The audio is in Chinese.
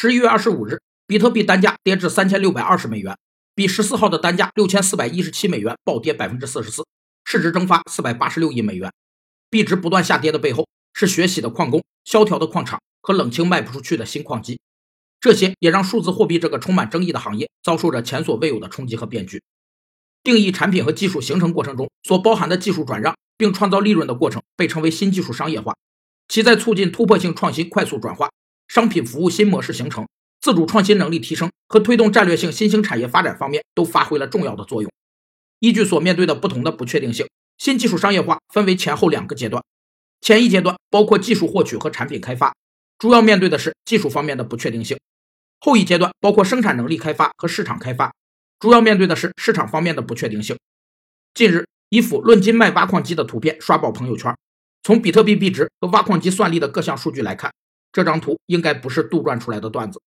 十一月二十五日，比特币单价跌至三千六百二十美元，比十四号的单价六千四百一十七美元暴跌百分之四十四，市值蒸发四百八十六亿美元。币值不断下跌的背后，是血洗的矿工、萧条的矿场和冷清卖不出去的新矿机。这些也让数字货币这个充满争议的行业遭受着前所未有的冲击和变局。定义产品和技术形成过程中所包含的技术转让并创造利润的过程，被称为新技术商业化。其在促进突破性创新快速转化。商品服务新模式形成、自主创新能力提升和推动战略性新兴产业发展方面都发挥了重要的作用。依据所面对的不同的不确定性，新技术商业化分为前后两个阶段。前一阶段包括技术获取和产品开发，主要面对的是技术方面的不确定性；后一阶段包括生产能力开发和市场开发，主要面对的是市场方面的不确定性。近日，一幅论斤卖挖矿机的图片刷爆朋友圈。从比特币币值和挖矿机算力的各项数据来看。这张图应该不是杜撰出来的段子。